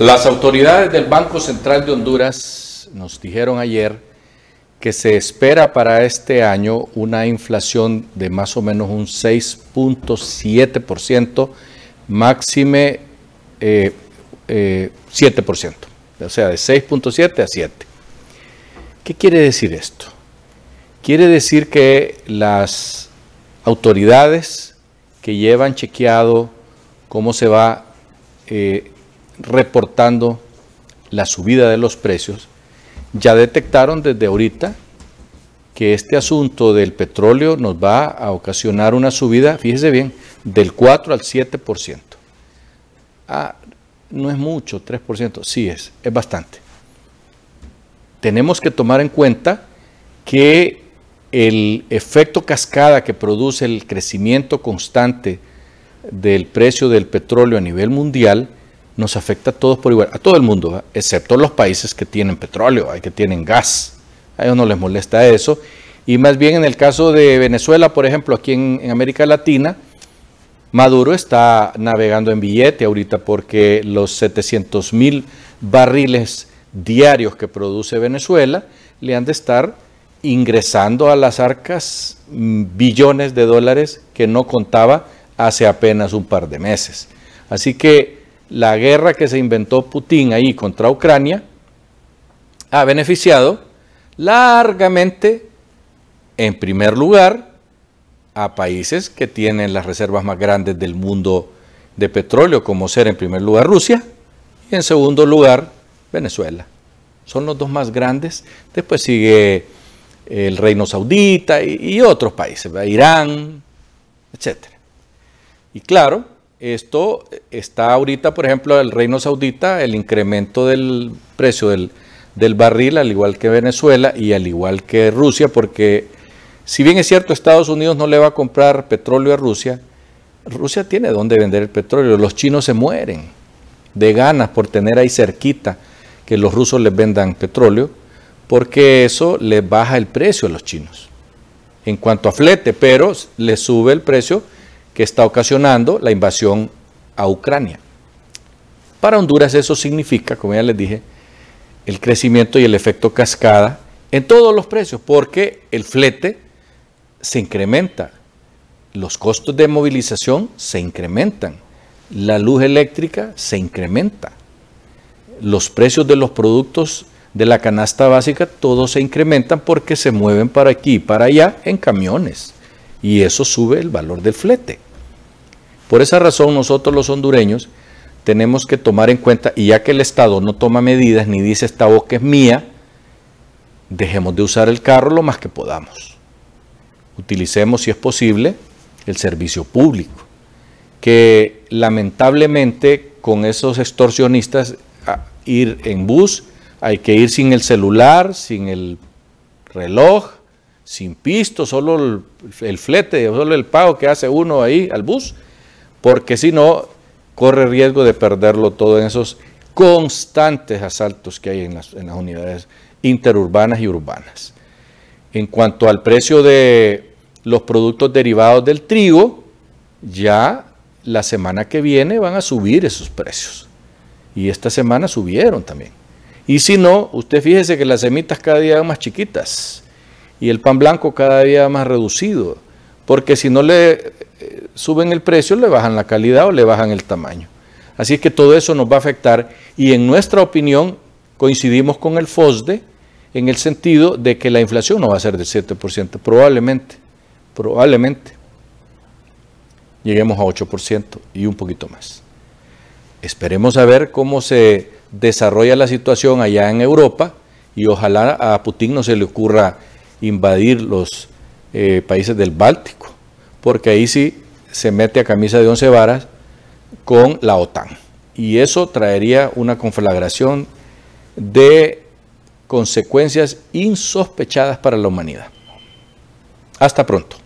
Las autoridades del Banco Central de Honduras nos dijeron ayer que se espera para este año una inflación de más o menos un 6.7%, máxime 7%, eh, eh, o sea, de 6.7 a 7. ¿Qué quiere decir esto? Quiere decir que las autoridades que llevan chequeado cómo se va eh, reportando la subida de los precios, ya detectaron desde ahorita que este asunto del petróleo nos va a ocasionar una subida, fíjese bien, del 4 al 7%. Ah, no es mucho, 3%, sí es, es bastante. Tenemos que tomar en cuenta que el efecto cascada que produce el crecimiento constante del precio del petróleo a nivel mundial nos afecta a todos por igual, a todo el mundo, excepto los países que tienen petróleo, que tienen gas. A ellos no les molesta eso. Y más bien en el caso de Venezuela, por ejemplo, aquí en, América Latina, Maduro está navegando en billete ahorita porque los 700 mil barriles diarios que produce Venezuela le han de estar ingresando a las arcas mm, billones de dólares que no contaba hace apenas un par de meses. Así que la guerra que se inventó Putin ahí contra Ucrania ha beneficiado largamente, en primer lugar, a países que tienen las reservas más grandes del mundo de petróleo, como ser en primer lugar Rusia y en segundo lugar Venezuela. Son los dos más grandes. Después sigue el Reino Saudita y, otros países, Irán, etc. Y claro, esto está ahorita, por ejemplo, el Reino Saudita, el incremento del precio del, barril, al igual que Venezuela y al igual que Rusia, porque si bien es cierto, Estados Unidos no le va a comprar petróleo a Rusia, Rusia tiene dónde vender el petróleo. Los chinos se mueren de ganas por tener ahí cerquita que los rusos les vendan petróleo, porque eso les baja el precio a los chinos en cuanto a flete, pero les sube el precio que está ocasionando la invasión a Ucrania. Para Honduras eso significa, como ya les dije, el crecimiento y el efecto cascada en todos los precios, porque el flete se incrementa, los costos de movilización se incrementan, la luz eléctrica se incrementa, los precios de los productos de la canasta básica, todos se incrementan porque se mueven para aquí y para allá en camiones y eso sube el valor del flete. Por esa razón nosotros los hondureños tenemos que tomar en cuenta, y ya que el Estado no toma medidas ni dice esta boca es mía, dejemos de usar el carro lo más que podamos. Utilicemos, si es posible, el servicio público, que lamentablemente con esos extorsionistas ir en bus hay que ir sin el celular, sin el reloj, sin pisto, solo el, flete, solo el pago que hace uno ahí al bus, porque si no, corre riesgo de perderlo todo en esos constantes asaltos que hay en las, en las unidades interurbanas y urbanas. En cuanto al precio de los productos derivados del trigo, ya la semana que viene van a subir esos precios. Y esta semana subieron también. Y si no, usted fíjese que las semitas cada día van más chiquitas y el pan blanco cada día más reducido, porque si no le eh, suben el precio, le bajan la calidad o le bajan el tamaño. Así que todo eso nos va a afectar y en nuestra opinión coincidimos con el FOSDE en el sentido de que la inflación no va a ser del 7%, probablemente, probablemente lleguemos a 8% y un poquito más. Esperemos a ver cómo se desarrolla la situación allá en Europa y ojalá a Putin no se le ocurra invadir los eh, países del Báltico, porque ahí sí se mete a camisa de once varas con la OTAN. Y eso traería una conflagración de consecuencias insospechadas para la humanidad. Hasta pronto.